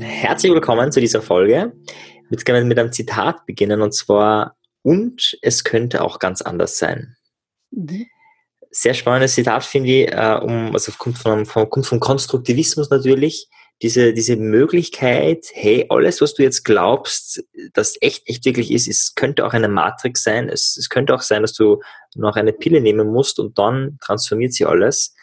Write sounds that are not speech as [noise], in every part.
Herzlich willkommen zu dieser Folge. Ich würde gerne mit einem Zitat beginnen und zwar, und es könnte auch ganz anders sein. Mhm. Sehr spannendes Zitat, finde ich, äh, um, also kommt vom, vom, kommt vom Konstruktivismus natürlich. Diese, diese Möglichkeit, hey, alles, was du jetzt glaubst, das echt, echt wirklich ist, es könnte auch eine Matrix sein. Es, es könnte auch sein, dass du noch eine Pille nehmen musst und dann transformiert sie alles.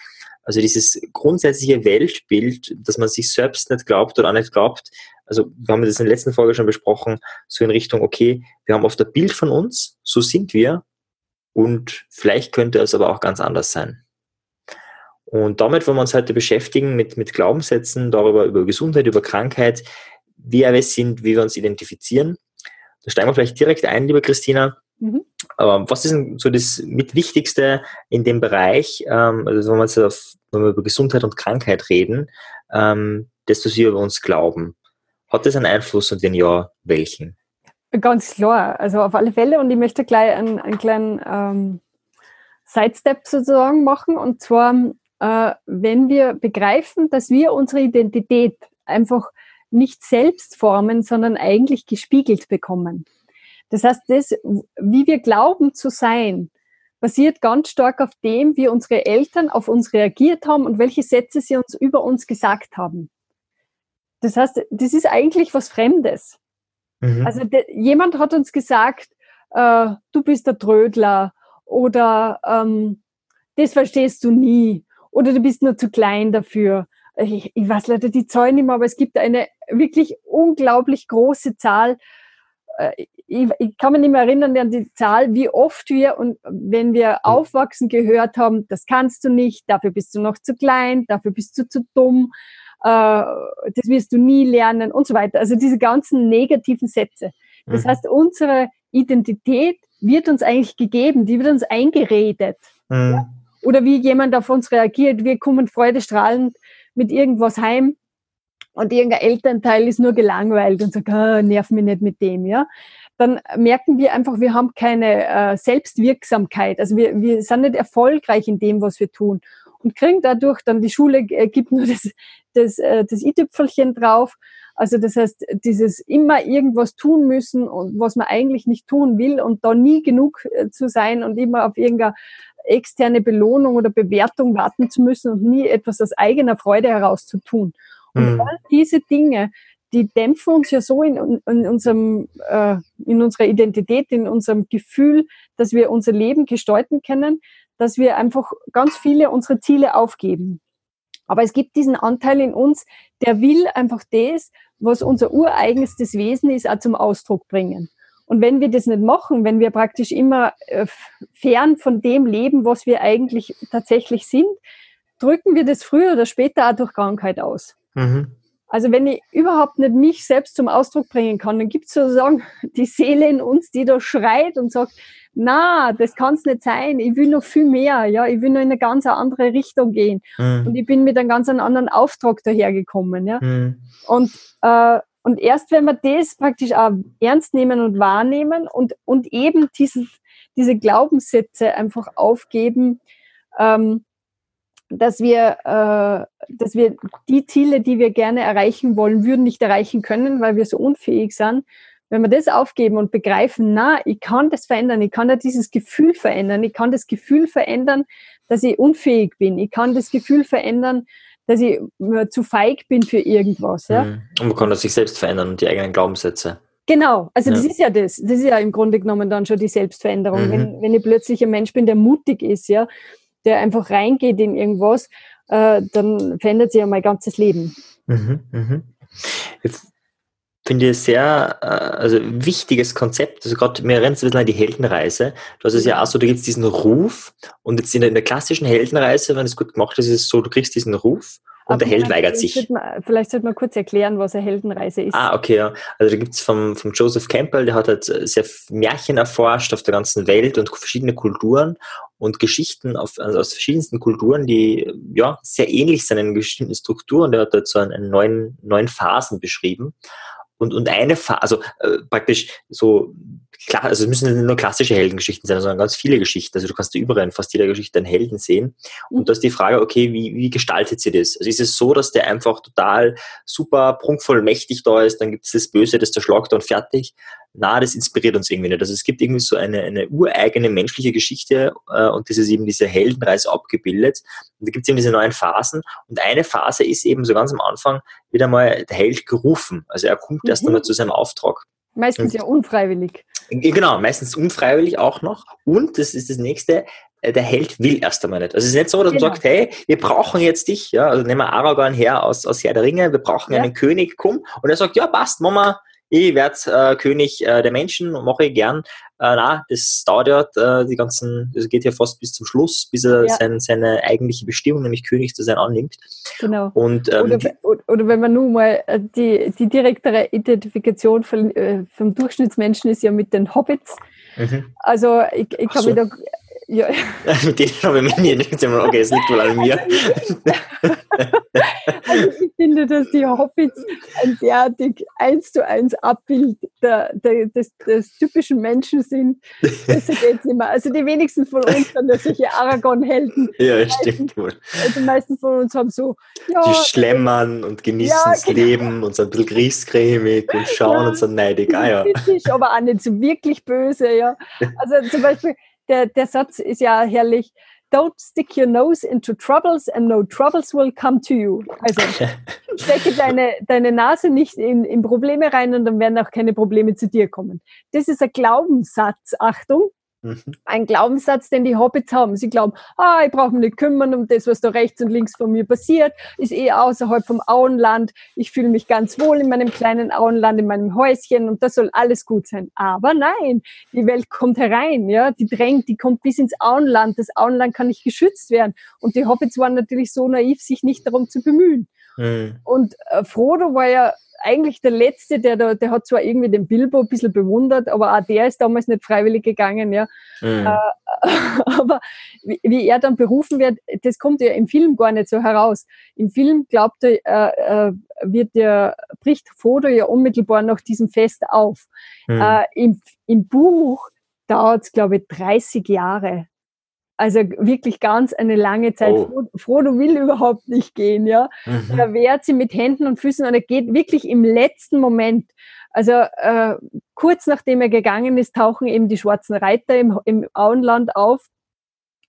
Also dieses grundsätzliche Weltbild, dass man sich selbst nicht glaubt oder auch nicht glaubt, also wir haben das in der letzten Folge schon besprochen, so in Richtung, okay, wir haben oft ein Bild von uns, so sind wir und vielleicht könnte es aber auch ganz anders sein. Und damit wollen wir uns heute beschäftigen mit, mit Glaubenssätzen, darüber, über Gesundheit, über Krankheit, wie wir sind, wie wir uns identifizieren. Da steigen wir vielleicht direkt ein, liebe Christina. Mhm. Aber was ist denn so das Mitwichtigste in dem Bereich, ähm, also wenn wir, jetzt auf, wenn wir über Gesundheit und Krankheit reden, ähm, das, was wir über uns glauben? Hat das einen Einfluss und wenn ja, welchen? Ganz klar, also auf alle Fälle und ich möchte gleich einen, einen kleinen ähm, Sidestep sozusagen machen und zwar, äh, wenn wir begreifen, dass wir unsere Identität einfach nicht selbst formen, sondern eigentlich gespiegelt bekommen. Das heißt, das, wie wir glauben zu sein, basiert ganz stark auf dem, wie unsere Eltern auf uns reagiert haben und welche Sätze sie uns über uns gesagt haben. Das heißt, das ist eigentlich was Fremdes. Mhm. Also de, jemand hat uns gesagt, äh, du bist der Trödler oder ähm, das verstehst du nie oder du bist nur zu klein dafür. Ich, ich weiß leider die Zahlen nicht mehr, aber es gibt eine wirklich unglaublich große Zahl äh, ich, ich, kann mich nicht mehr erinnern an die Zahl, wie oft wir und wenn wir hm. aufwachsen gehört haben, das kannst du nicht, dafür bist du noch zu klein, dafür bist du zu dumm, äh, das wirst du nie lernen und so weiter. Also diese ganzen negativen Sätze. Das mhm. heißt, unsere Identität wird uns eigentlich gegeben, die wird uns eingeredet. Mhm. Ja? Oder wie jemand auf uns reagiert, wir kommen freudestrahlend mit irgendwas heim und irgendein Elternteil ist nur gelangweilt und sagt, ah, nerv mich nicht mit dem, ja, dann merken wir einfach, wir haben keine äh, Selbstwirksamkeit. Also wir, wir sind nicht erfolgreich in dem, was wir tun und kriegen dadurch dann die Schule äh, gibt nur das, das, äh, das i-Tüpfelchen drauf. Also das heißt, dieses immer irgendwas tun müssen und was man eigentlich nicht tun will und da nie genug äh, zu sein und immer auf irgendeine externe Belohnung oder Bewertung warten zu müssen und nie etwas aus eigener Freude heraus zu tun. Und mhm. all diese Dinge, die dämpfen uns ja so in, in, unserem, äh, in unserer Identität, in unserem Gefühl, dass wir unser Leben gestalten können, dass wir einfach ganz viele unserer Ziele aufgeben. Aber es gibt diesen Anteil in uns, der will einfach das, was unser ureigenstes Wesen ist, auch zum Ausdruck bringen. Und wenn wir das nicht machen, wenn wir praktisch immer äh, fern von dem leben, was wir eigentlich tatsächlich sind, drücken wir das früher oder später auch durch Krankheit aus. Mhm. Also wenn ich überhaupt nicht mich selbst zum Ausdruck bringen kann, dann gibt es sozusagen die Seele in uns, die da schreit und sagt, na, das kann es nicht sein, ich will noch viel mehr, ja, ich will noch in eine ganz andere Richtung gehen. Mhm. Und ich bin mit einem ganz anderen Auftrag dahergekommen. Ja. Mhm. Und, äh, und erst wenn wir das praktisch auch ernst nehmen und wahrnehmen und, und eben dieses, diese Glaubenssätze einfach aufgeben, ähm, dass wir, äh, dass wir die Ziele, die wir gerne erreichen wollen, würden nicht erreichen können, weil wir so unfähig sind. Wenn wir das aufgeben und begreifen, na, ich kann das verändern, ich kann da dieses Gefühl verändern, ich kann das Gefühl verändern, dass ich unfähig bin, ich kann das Gefühl verändern, dass ich zu feig bin für irgendwas. Ja? Mhm. Und man kann das sich selbst verändern und die eigenen Glaubenssätze. Genau, also ja. das ist ja das. Das ist ja im Grunde genommen dann schon die Selbstveränderung. Mhm. Wenn, wenn ich plötzlich ein Mensch bin, der mutig ist, ja, der einfach reingeht in irgendwas, äh, dann verändert sich ja mein ganzes Leben. Mhm. Ich finde ich sehr, äh, also wichtiges Konzept. Also gerade, mir erinnert es ein bisschen an die Heldenreise. Du hast es ja auch so, da gibt es diesen Ruf und jetzt in der, in der klassischen Heldenreise, wenn es gut gemacht ist, ist es so, du kriegst diesen Ruf und der Held weigert sich. Sollte man, vielleicht sollte man kurz erklären, was eine Heldenreise ist. Ah, okay, ja. Also da gibt es vom, vom Joseph Campbell, der hat halt sehr Märchen erforscht auf der ganzen Welt und verschiedene Kulturen und Geschichten auf, also aus verschiedensten Kulturen, die ja sehr ähnlich sind in bestimmten Strukturen. Der hat halt so einen, einen neuen, neuen Phasen beschrieben. und, und eine Phase, also äh, praktisch so, klar, also es müssen nicht nur klassische Heldengeschichten sein, sondern ganz viele Geschichten. Also du kannst überall in fast jeder Geschichte einen Helden sehen. Und mhm. da ist die Frage, okay, wie, wie gestaltet sie das? Also ist es so, dass der einfach total super prunkvoll mächtig da ist, dann gibt es das Böse, das zerschlagt und fertig na, das inspiriert uns irgendwie nicht. Also es gibt irgendwie so eine, eine ureigene menschliche Geschichte äh, und das ist eben diese Heldenreise abgebildet. Und da gibt es eben diese neuen Phasen und eine Phase ist eben so ganz am Anfang wieder mal der Held gerufen. Also er kommt mhm. erst einmal zu seinem Auftrag. Meistens ja unfreiwillig. Genau, meistens unfreiwillig auch noch. Und das ist das nächste, äh, der Held will erst einmal nicht. Also es ist nicht so, dass genau. man sagt, hey, wir brauchen jetzt dich, ja, also nehmen wir Aragorn her aus, aus Herr der Ringe, wir brauchen ja. einen König, komm. Und er sagt, ja, passt, Mama, ich werde äh, König äh, der Menschen, mache ich gern. Äh, na, das dauert ja äh, die ganzen, das geht ja fast bis zum Schluss, bis er ja. sein, seine eigentliche Bestimmung, nämlich König zu sein, annimmt. Genau. Und, ähm, oder, oder, wenn man nun mal äh, die, die direktere Identifikation von, äh, vom Durchschnittsmenschen ist ja mit den Hobbits. Mhm. Also ich, ich kann so. mich da ja. [laughs] Mit denen [laughs] habe ich mich nicht okay, es liegt wohl an mir. [laughs] also ich finde, dass die Hobbits ein derartig eins zu eins Abbild der, der, des, des typischen Menschen sind. Das geht nicht mehr. Also die wenigsten von uns sind ja solche Aragon-Helden. Ja, stimmt wohl. Also die meisten von uns haben so. Ja, die schlemmern und genießen ja, das genau. Leben und sind ein bisschen griesgrämig und schauen ja, und sind neidig. Ah, ja. aber auch nicht so wirklich böse, ja. Also zum Beispiel der, der Satz ist ja herrlich. Don't stick your nose into troubles and no troubles will come to you. Also [laughs] stecke deine, deine Nase nicht in, in Probleme rein und dann werden auch keine Probleme zu dir kommen. Das ist ein Glaubenssatz, Achtung. Ein Glaubenssatz, den die Hobbits haben. Sie glauben, ah, ich brauche mich nicht kümmern um das, was da rechts und links von mir passiert, ist eh außerhalb vom Auenland. Ich fühle mich ganz wohl in meinem kleinen Auenland, in meinem Häuschen und das soll alles gut sein. Aber nein, die Welt kommt herein, ja, die drängt, die kommt bis ins Auenland. Das Auenland kann nicht geschützt werden. Und die Hobbits waren natürlich so naiv, sich nicht darum zu bemühen. Mhm. Und äh, Frodo war ja eigentlich der Letzte, der da, der hat zwar irgendwie den Bilbo ein bisschen bewundert, aber auch der ist damals nicht freiwillig gegangen, ja. Mhm. Äh, [laughs] aber wie, wie, er dann berufen wird, das kommt ja im Film gar nicht so heraus. Im Film glaubt er, äh, äh, wird der, bricht Frodo ja unmittelbar nach diesem Fest auf. Mhm. Äh, im, Im Buch dauert es, glaube ich, 30 Jahre, also wirklich ganz eine lange Zeit. Oh. Frodo will überhaupt nicht gehen, ja. Mhm. Er wehrt sie mit Händen und Füßen und er geht wirklich im letzten Moment. Also äh, kurz nachdem er gegangen ist, tauchen eben die schwarzen Reiter im, im Auenland auf.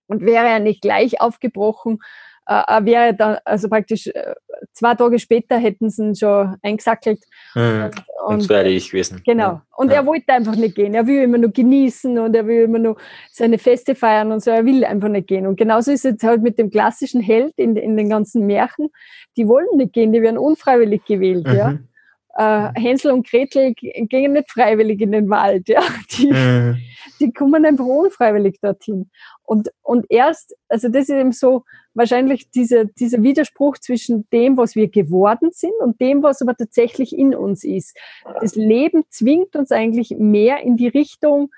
Und wäre er nicht gleich aufgebrochen, äh, wäre dann, also praktisch äh, zwei Tage später hätten sie ihn schon eingesackelt. Mhm. Und, und wäre ich gewesen. Genau. Und ja. er wollte einfach nicht gehen. Er will immer nur genießen und er will immer nur seine Feste feiern und so. Er will einfach nicht gehen. Und genauso ist es halt mit dem klassischen Held in, in den ganzen Märchen. Die wollen nicht gehen, die werden unfreiwillig gewählt. Mhm. Ja. Äh, Hänsel und Gretel gingen nicht freiwillig in den Wald. Ja. Die, mhm. die kommen einfach unfreiwillig dorthin. Und, und erst, also das ist eben so wahrscheinlich dieser, dieser Widerspruch zwischen dem, was wir geworden sind und dem, was aber tatsächlich in uns ist. Das Leben zwingt uns eigentlich mehr in die Richtung,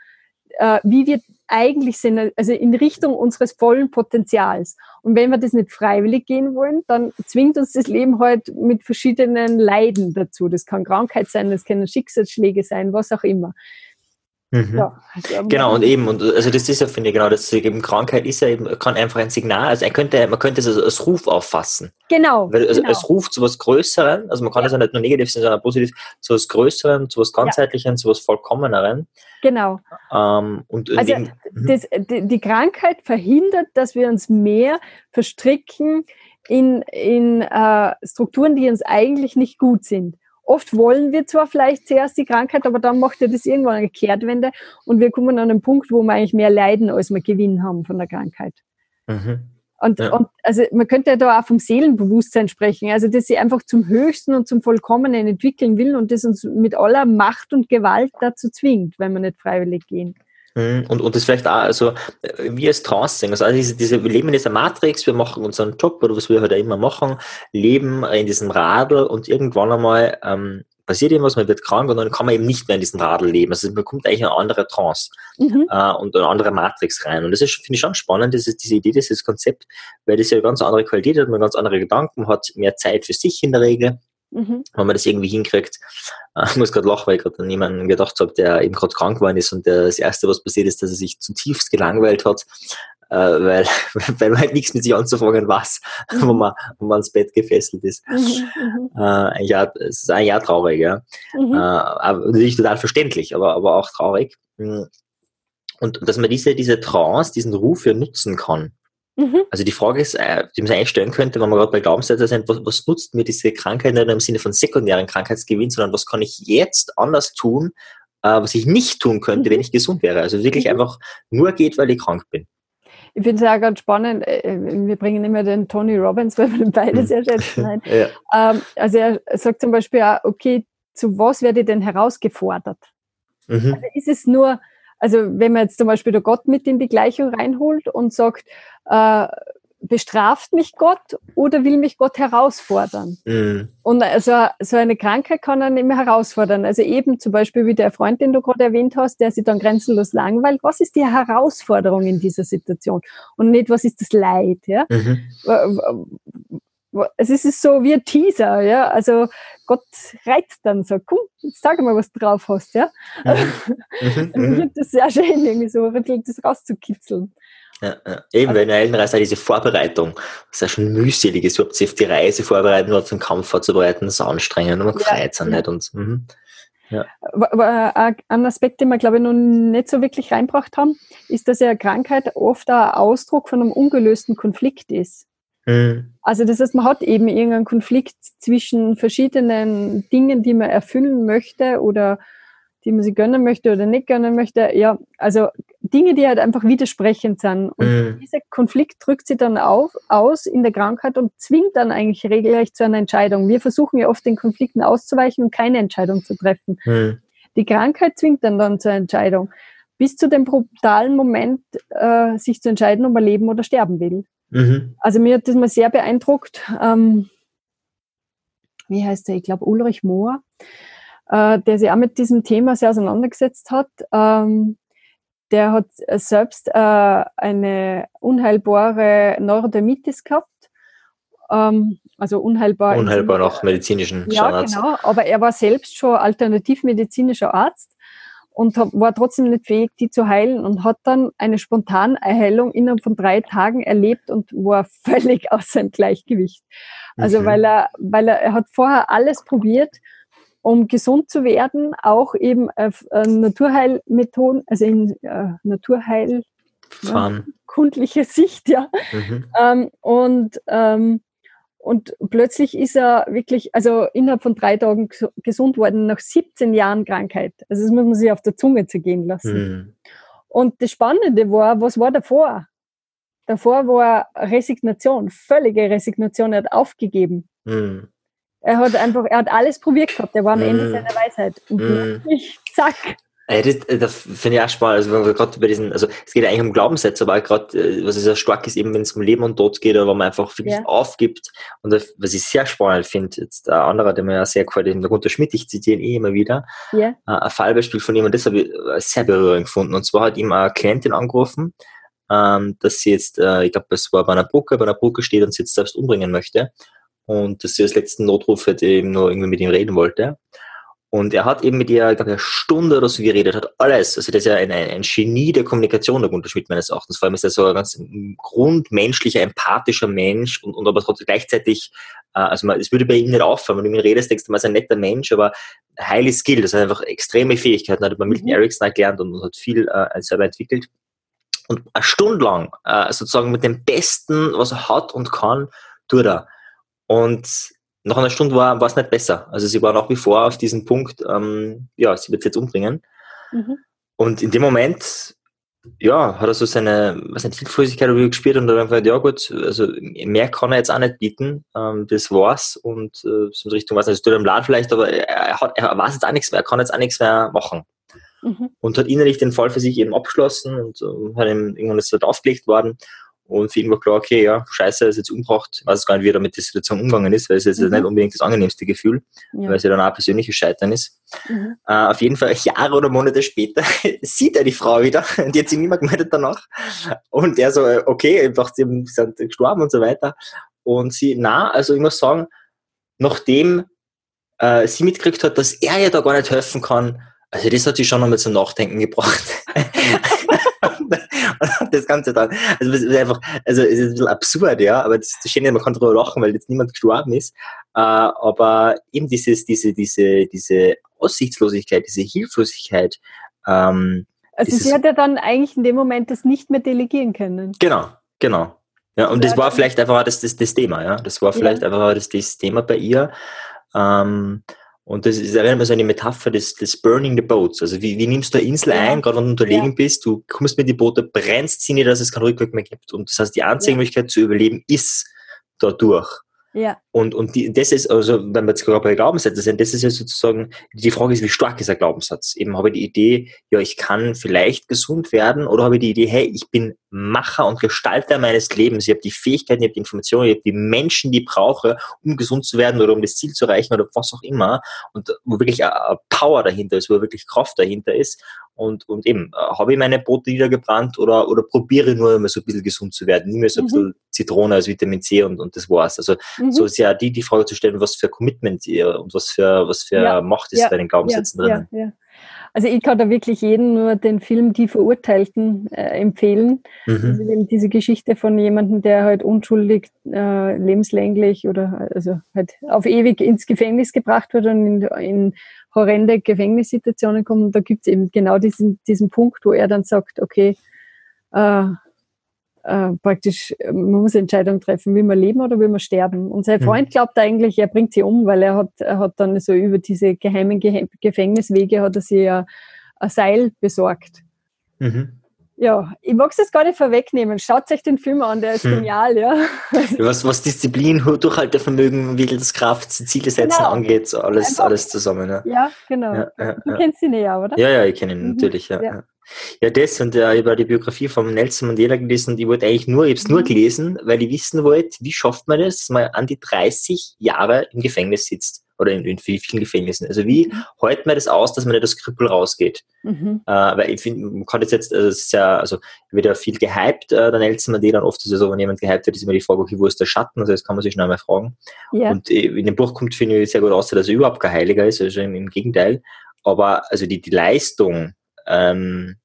äh, wie wir eigentlich sind, also in Richtung unseres vollen Potenzials. Und wenn wir das nicht freiwillig gehen wollen, dann zwingt uns das Leben halt mit verschiedenen Leiden dazu. Das kann Krankheit sein, das können Schicksalsschläge sein, was auch immer. Mhm. Ja, also genau, und eben, und also das ist ja, finde ich, genau, das eben Krankheit ist ja eben, kann einfach ein Signal, also er könnte, man könnte es als, als Ruf auffassen. Genau. Weil, also genau. es ruft zu was Größerem, also man kann es ja. ja nicht nur negativ sehen, sondern positiv, zu was Größerem, zu was Ganzheitlichem, ja. zu was Vollkommenerem. Genau. Ähm, und also mhm. das, die, die Krankheit verhindert, dass wir uns mehr verstricken in, in äh, Strukturen, die uns eigentlich nicht gut sind. Oft wollen wir zwar vielleicht zuerst die Krankheit, aber dann macht ja das irgendwann eine Kehrtwende und wir kommen an einen Punkt, wo wir eigentlich mehr leiden, als wir Gewinn haben von der Krankheit. Mhm. Und, ja. und also man könnte ja da auch vom Seelenbewusstsein sprechen, also dass sie einfach zum Höchsten und zum Vollkommenen entwickeln will und das uns mit aller Macht und Gewalt dazu zwingt, wenn wir nicht freiwillig gehen. Mhm. Und, und das vielleicht auch, also wie als Trance also diese, diese, wir leben in dieser Matrix, wir machen unseren Job oder was wir halt immer machen, leben in diesem Radl und irgendwann einmal ähm, passiert irgendwas, man wird krank und dann kann man eben nicht mehr in diesem Radl leben. Also man kommt eigentlich eine andere Trance mhm. äh, und eine andere Matrix rein. Und das ist, finde ich schon spannend, das ist diese Idee, dieses Konzept, weil das ja eine ganz andere Qualität hat, man ganz andere Gedanken, hat mehr Zeit für sich in der Regel mhm. wenn man das irgendwie hinkriegt. Äh, ich muss gerade lachen, weil ich gerade an jemanden gedacht habe, der eben gerade krank geworden ist und der, das Erste, was passiert ist, dass er sich zutiefst gelangweilt hat, äh, weil, [laughs] weil man halt nichts mit sich anzufangen weiß, [laughs] mhm. wenn, man, wenn man ans Bett gefesselt ist. Mhm, mhm. äh, ein Jahr, es ist ein Jahr traurig, ja. Mhm. Äh, natürlich total verständlich, aber, aber auch traurig. Mhm. Und dass man diese, diese Trance, diesen Ruf ja nutzen kann. Mhm. Also die Frage ist, äh, die man sich eigentlich stellen könnte, wenn man gerade bei Glaubenssätzen sind, was, was nutzt mir diese Krankheit nicht im Sinne von sekundären Krankheitsgewinn, sondern was kann ich jetzt anders tun, äh, was ich nicht tun könnte, mhm. wenn ich gesund wäre. Also wirklich mhm. einfach nur geht, weil ich krank bin. Ich finde es auch ganz spannend. Äh, wir bringen immer den Tony Robbins, [laughs] weil wir beide mhm. sehr schätzen. [laughs] ja. ähm, also er sagt zum Beispiel auch, okay, zu was werde ich denn herausgefordert? Mhm. Also ist es nur, also wenn man jetzt zum Beispiel der Gott mit in die Gleichung reinholt und sagt, äh, bestraft mich Gott oder will mich Gott herausfordern? Mhm. Und also so eine Krankheit kann einen immer herausfordern. Also eben zum Beispiel wie der Freund, den du gerade erwähnt hast, der sich dann grenzenlos langweilt. Was ist die Herausforderung in dieser Situation? Und nicht, was ist das Leid? Ja? Mhm. Es ist so wie ein Teaser, ja. Also Gott reizt dann so, komm, jetzt sag mal, was du drauf hast, ja. [laughs] Mhm. mhm. ich finde das sehr schön, irgendwie so ein bisschen das rauszukitzeln. Ja, ja. Eben, weil in der Heldenreise diese Vorbereitung, das ist ja schon mühselig ist, überhaupt sich auf die Reise vorbereiten oder auf den Kampf vorzubereiten, das ist anstrengend und man gefreut ja, nicht. Und, mhm. ja. Ein Aspekt, den wir, glaube ich, noch nicht so wirklich reinbracht haben, ist, dass ja Krankheit oft ein Ausdruck von einem ungelösten Konflikt ist. Mhm. Also das heißt, man hat eben irgendeinen Konflikt zwischen verschiedenen Dingen, die man erfüllen möchte oder die man sich gönnen möchte oder nicht gönnen möchte. Ja, also Dinge, die halt einfach widersprechend sind. Und mhm. dieser Konflikt drückt sich dann auf, aus in der Krankheit und zwingt dann eigentlich regelrecht zu einer Entscheidung. Wir versuchen ja oft den Konflikten auszuweichen und keine Entscheidung zu treffen. Mhm. Die Krankheit zwingt dann dann zur Entscheidung. Bis zu dem brutalen Moment, äh, sich zu entscheiden, ob er leben oder sterben will. Mhm. Also mir hat das mal sehr beeindruckt. Ähm, wie heißt der? Ich glaube Ulrich Mohr äh, der sich auch mit diesem Thema sehr auseinandergesetzt hat. Ähm, der hat selbst äh, eine unheilbare Neurodermitis gehabt. Ähm, also unheilbar. Unheilbar nach medizinischen Standards. Ja, genau. Aber er war selbst schon alternativmedizinischer Arzt und war trotzdem nicht fähig, die zu heilen und hat dann eine Spontanerheilung innerhalb von drei Tagen erlebt und war [laughs] völlig aus seinem Gleichgewicht. Also mhm. weil er, weil er, er hat vorher alles probiert um gesund zu werden, auch eben auf äh, Naturheilmethoden, also in äh, Naturheil ja, kundlicher Sicht, ja. Mhm. Ähm, und, ähm, und plötzlich ist er wirklich, also innerhalb von drei Tagen gesund worden, nach 17 Jahren Krankheit. Also das muss man sich auf der Zunge zergehen lassen. Mhm. Und das Spannende war, was war davor? Davor war Resignation, völlige Resignation. Er hat aufgegeben. Mhm. Er hat einfach, er hat alles probiert gehabt. Er war am. Ende seiner Weisheit. Und mm. ich, zack. Ey, das, äh, das finde ich auch spannend. Also, wenn gerade bei diesen, also, es geht eigentlich um Glaubenssätze, aber gerade, äh, was sehr stark ist, eben, wenn es um Leben und Tod geht, oder wo man einfach wirklich ja. aufgibt. Und was ich sehr spannend finde, jetzt ein anderer, der mir ja sehr gefällt, der Gunter Schmidt, ich zitiere ihn eh immer wieder, ja. Äh, ein Fallbeispiel von ihm, und das habe ich sehr berührend gefunden. Und zwar hat ihm eine Klientin angerufen, ähm, dass sie jetzt, ich glaube, es war bei einer Brücke, bei einer Brücke steht und sie jetzt selbst umbringen möchte und dass sie als letzten Notruf halt eben nur irgendwie mit ihm reden wollte. Und er hat eben mit ihr, ich glaube, eine Stunde oder so geredet, hat alles. Also, das ist ja ein, ein Genie der Kommunikation, der Gunter Schmidt meines Erachtens. Vor allem ist er so ein ganz grundmenschlicher, empathischer Mensch und, und aber trotzdem gleichzeitig, äh, also man, es würde bei ihm nicht auffallen, wenn du mit ihm redest, denkst du, man ist ein netter Mensch, aber highly skilled, das hat einfach extreme Fähigkeiten, hat bei Milton mhm. Erickson gelernt und, und hat viel äh, selber entwickelt. Und eine Stunde lang, äh, sozusagen mit dem Besten, was er hat und kann, tut er. Und nach einer Stunde war, es nicht besser. Also sie war nach wie vor auf diesem Punkt, ähm, ja, sie wird es jetzt umbringen. Mhm. Und in dem Moment, ja, hat er so seine, was nicht, Hilflosigkeit gespielt und dann einfach, ja gut, also mehr kann er jetzt auch nicht bieten, ähm, das war's und äh, so in Richtung, was nicht, es tut im Laden vielleicht, aber er, hat, er weiß jetzt auch nichts mehr, er kann jetzt auch nichts mehr machen. Mhm. Und hat innerlich den Fall für sich eben abgeschlossen und äh, hat ihm irgendwann ist halt aufgelegt worden und für ihn war klar, okay, ja, scheiße, ist jetzt umgebracht. Ich weiß gar nicht, wie er mit der Situation umgegangen ist, weil es jetzt mhm. nicht unbedingt das angenehmste Gefühl, ja. weil es ja dann auch ein persönliches Scheitern ist. Mhm. Äh, auf jeden Fall [laughs] Jahre oder Monate später [laughs] sieht er die Frau wieder [laughs] und die hat sich mehr gemeldet danach. Und er so, okay, einfach, sie sind gestorben und so weiter. Und sie, na, also ich muss sagen, nachdem äh, sie mitgekriegt hat, dass er ihr da gar nicht helfen kann, also das hat sie schon nochmal zum Nachdenken gebracht. [laughs] das Ganze dann, also das ist einfach, also es ist ein bisschen absurd, ja, aber das, das Schöne, man kann darüber lachen, weil jetzt niemand gestorben ist, äh, aber eben dieses, diese, diese, diese Aussichtslosigkeit, diese Hilflosigkeit, ähm, also sie hat ja dann eigentlich in dem Moment das nicht mehr delegieren können. Genau, genau. Ja, und ja, das war vielleicht einfach das, das, das Thema, ja. Das war vielleicht ja. einfach das, das Thema bei ihr. Ähm, und das ist erinnert mich so eine Metapher des, des Burning the Boats. Also wie, wie nimmst du eine Insel ja. ein, gerade wenn du unterlegen ja. bist, du kommst mit die Boote, brennst sie nicht, dass es keinen Rückweg mehr gibt. Und das heißt, die einzige ja. Möglichkeit zu überleben ist dadurch. Ja. Und, und die, das ist, also, wenn wir jetzt gerade bei Glaubenssätzen sind, das ist ja sozusagen, die Frage ist, wie stark ist ein Glaubenssatz? Eben habe ich die Idee, ja, ich kann vielleicht gesund werden, oder habe ich die Idee, hey, ich bin Macher und Gestalter meines Lebens. Ich habe die Fähigkeiten, ich habe die Informationen, ich habe die Menschen, die ich brauche, um gesund zu werden oder um das Ziel zu erreichen oder was auch immer. Und wo wirklich eine Power dahinter ist, wo wirklich Kraft dahinter ist. Und, und eben, äh, habe ich meine Brote niedergebrannt oder, oder probiere nur immer so ein bisschen gesund zu werden. Nimm mir so ein mhm. bisschen Zitrone als Vitamin C und, und das war's. Also mhm. so ist ja die, die Frage zu stellen, was für Commitment ihr und was für, was für ja. Macht ist ja. bei den Glaubenssätzen ja. drinnen. Also ich kann da wirklich jedem nur den Film Die Verurteilten äh, empfehlen. Mhm. Also diese Geschichte von jemandem, der halt unschuldig äh, lebenslänglich oder also halt auf ewig ins Gefängnis gebracht wird und in, in horrende Gefängnissituationen kommen. Und da gibt es eben genau diesen, diesen Punkt, wo er dann sagt, okay, äh, äh, praktisch, man muss Entscheidungen treffen, will man leben oder will man sterben. Und sein mhm. Freund glaubt eigentlich, er bringt sie um, weil er hat, er hat dann so über diese geheimen Ge Gefängniswege hat er sich ja ein Seil besorgt. Mhm. Ja, ich mag es jetzt gar nicht vorwegnehmen. Schaut euch den Film an, der ist hm. genial, ja. Was, was Disziplin, Durchhaltevermögen, Willenskraft, Ziele setzen genau. angeht, so alles, alles zusammen. Ja, ja genau. Ja, ja, du kennst ihn ja, oder? Ja, ja, ich kenne ihn mhm. natürlich, ja. ja. das und äh, ich habe die Biografie von Nelson Mandela gelesen und ich wollte eigentlich nur, ich habe es nur mhm. gelesen, weil ich wissen wollte, wie schafft man das, mal an die 30 Jahre im Gefängnis sitzt oder in, in vielen Gefängnissen. Also wie mhm. hält man das aus, dass man nicht das Krüppel rausgeht? Mhm. Äh, weil ich finde, man kann das jetzt, also es ist ja, also wird ja viel gehypt, äh, der Nelson Mandela, und oft ist es so, wenn jemand gehypt wird, ist immer die Frage, okay, wo ist der Schatten? Also das kann man sich schnell mal fragen. Ja. Und äh, in dem Buch kommt, finde ich, sehr gut aus, dass er überhaupt kein Heiliger ist, also im, im Gegenteil. Aber also die, die Leistung, ähm,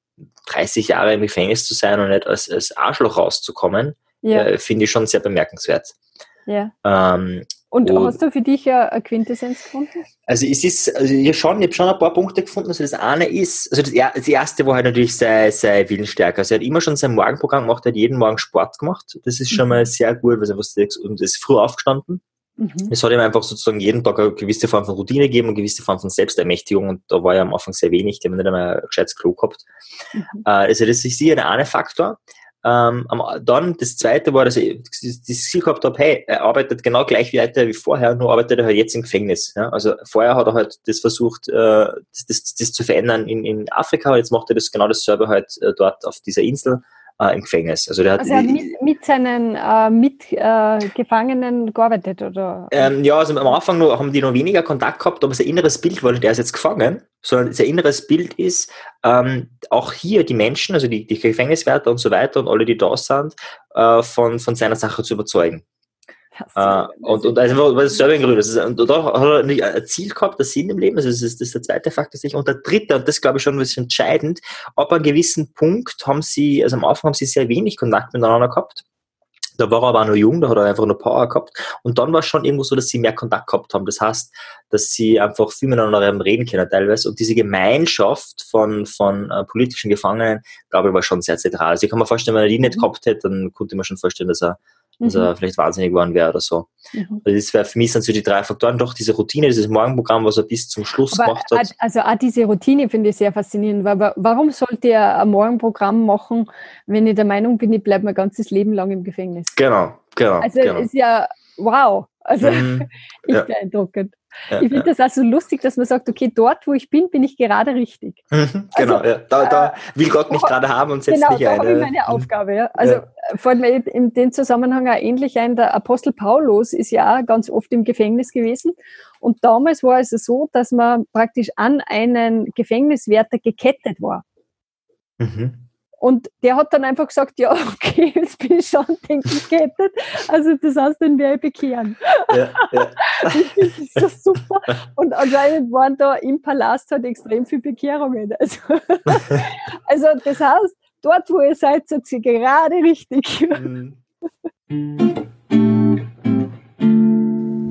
30 Jahre im Gefängnis zu sein und nicht als, als Arschloch rauszukommen, ja. äh, finde ich schon sehr bemerkenswert. Ja. Ähm, und, und, hast du für dich eine Quintessenz gefunden? Also es ist, also ich, schon, ich habe schon ein paar Punkte gefunden. Also das eine ist, also das, das erste war halt natürlich sei, sei Willensstärke. Also er hat immer schon sein Morgenprogramm gemacht, er hat jeden Morgen Sport gemacht. Das ist schon mhm. mal sehr gut, weil er und ist früh aufgestanden. Mhm. Es hat ihm einfach sozusagen jeden Tag eine gewisse Form von Routine gegeben, eine gewisse Form von Selbstermächtigung und da war ja am Anfang sehr wenig, die haben nicht einmal ein gescheites Klo gehabt. Mhm. Äh, also das ist sicher der eine Faktor. Ähm, dann das zweite war, dass ich das Ziel gehabt habe, hey, er arbeitet genau gleich wie weiter wie vorher, nur arbeitet er halt jetzt im Gefängnis. Ja? Also vorher hat er halt das versucht, äh, das, das, das zu verändern in, in Afrika, jetzt macht er das genau dasselbe halt äh, dort auf dieser Insel äh, im Gefängnis. Also, der hat, also er hat mit, mit seinen äh, Mitgefangenen äh, gearbeitet, oder? Ähm, ja, also am Anfang noch, haben die noch weniger Kontakt gehabt, aber sein inneres Bild war, der ist jetzt gefangen, sondern sein inneres Bild ist, ähm, auch hier die Menschen, also die, die Gefängniswärter und so weiter und alle, die da sind, äh, von, von seiner Sache zu überzeugen. Äh, und, und also das selber in Grün. Ist, und da hat er nicht ein Ziel gehabt, das Sinn im Leben, also das ist, das ist der zweite Faktor sich. Und der dritte, und das glaube ich schon ein bisschen entscheidend, ab einem gewissen Punkt haben sie, also am Anfang haben sie sehr wenig Kontakt miteinander gehabt. Da war er aber auch noch jung, da hat er einfach nur Power gehabt. Und dann war es schon irgendwo so, dass sie mehr Kontakt gehabt haben. Das heißt, dass sie einfach viel miteinander reden können teilweise. Und diese Gemeinschaft von, von äh, politischen Gefangenen, glaube ich, war schon sehr zentral. Also ich kann mir vorstellen, wenn er die nicht mhm. gehabt hätte, dann konnte man schon vorstellen, dass er mhm. er vielleicht wahnsinnig geworden wäre oder so. Mhm. Also das wäre für mich sind so die drei Faktoren, doch diese Routine, dieses Morgenprogramm, was er bis zum Schluss Aber gemacht hat. Also auch diese Routine finde ich sehr faszinierend, weil warum sollte er ein Morgenprogramm machen, wenn ich der Meinung bin, ich bleibe mein ganzes Leben lang im Gefängnis? Genau, genau. Also genau. ist ja wow. Also mhm. [laughs] ich ja. beeindruckend. Ja, ich finde ja. das auch so lustig, dass man sagt, okay, dort, wo ich bin, bin ich gerade richtig. Mhm, genau, also, ja. da, da, will Gott mich gerade haben und setzt genau, mich ein. Genau, da habe ich meine Aufgabe. Ja. Also ja. fällt mir in dem Zusammenhang auch ähnlich ein, der Apostel Paulus ist ja auch ganz oft im Gefängnis gewesen. Und damals war es so, dass man praktisch an einen Gefängniswärter gekettet war. Mhm. Und der hat dann einfach gesagt, ja, [laughs] okay, jetzt bin ich schon, denke ich, gekettet. Also das heißt, den werde ich bekehren. Ja, ja. [laughs] das ist so super. Und anscheinend waren da im Palast halt extrem viele Bekehrungen. Also, [laughs] also das heißt, dort, wo ihr seid, seid ihr gerade richtig. Mhm.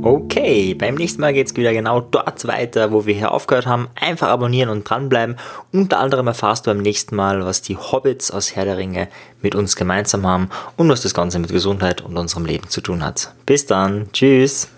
Okay, beim nächsten Mal geht es wieder genau dort weiter, wo wir hier aufgehört haben. Einfach abonnieren und dranbleiben. Unter anderem erfahrst du beim nächsten Mal, was die Hobbits aus Herr der Ringe mit uns gemeinsam haben und was das Ganze mit Gesundheit und unserem Leben zu tun hat. Bis dann, tschüss.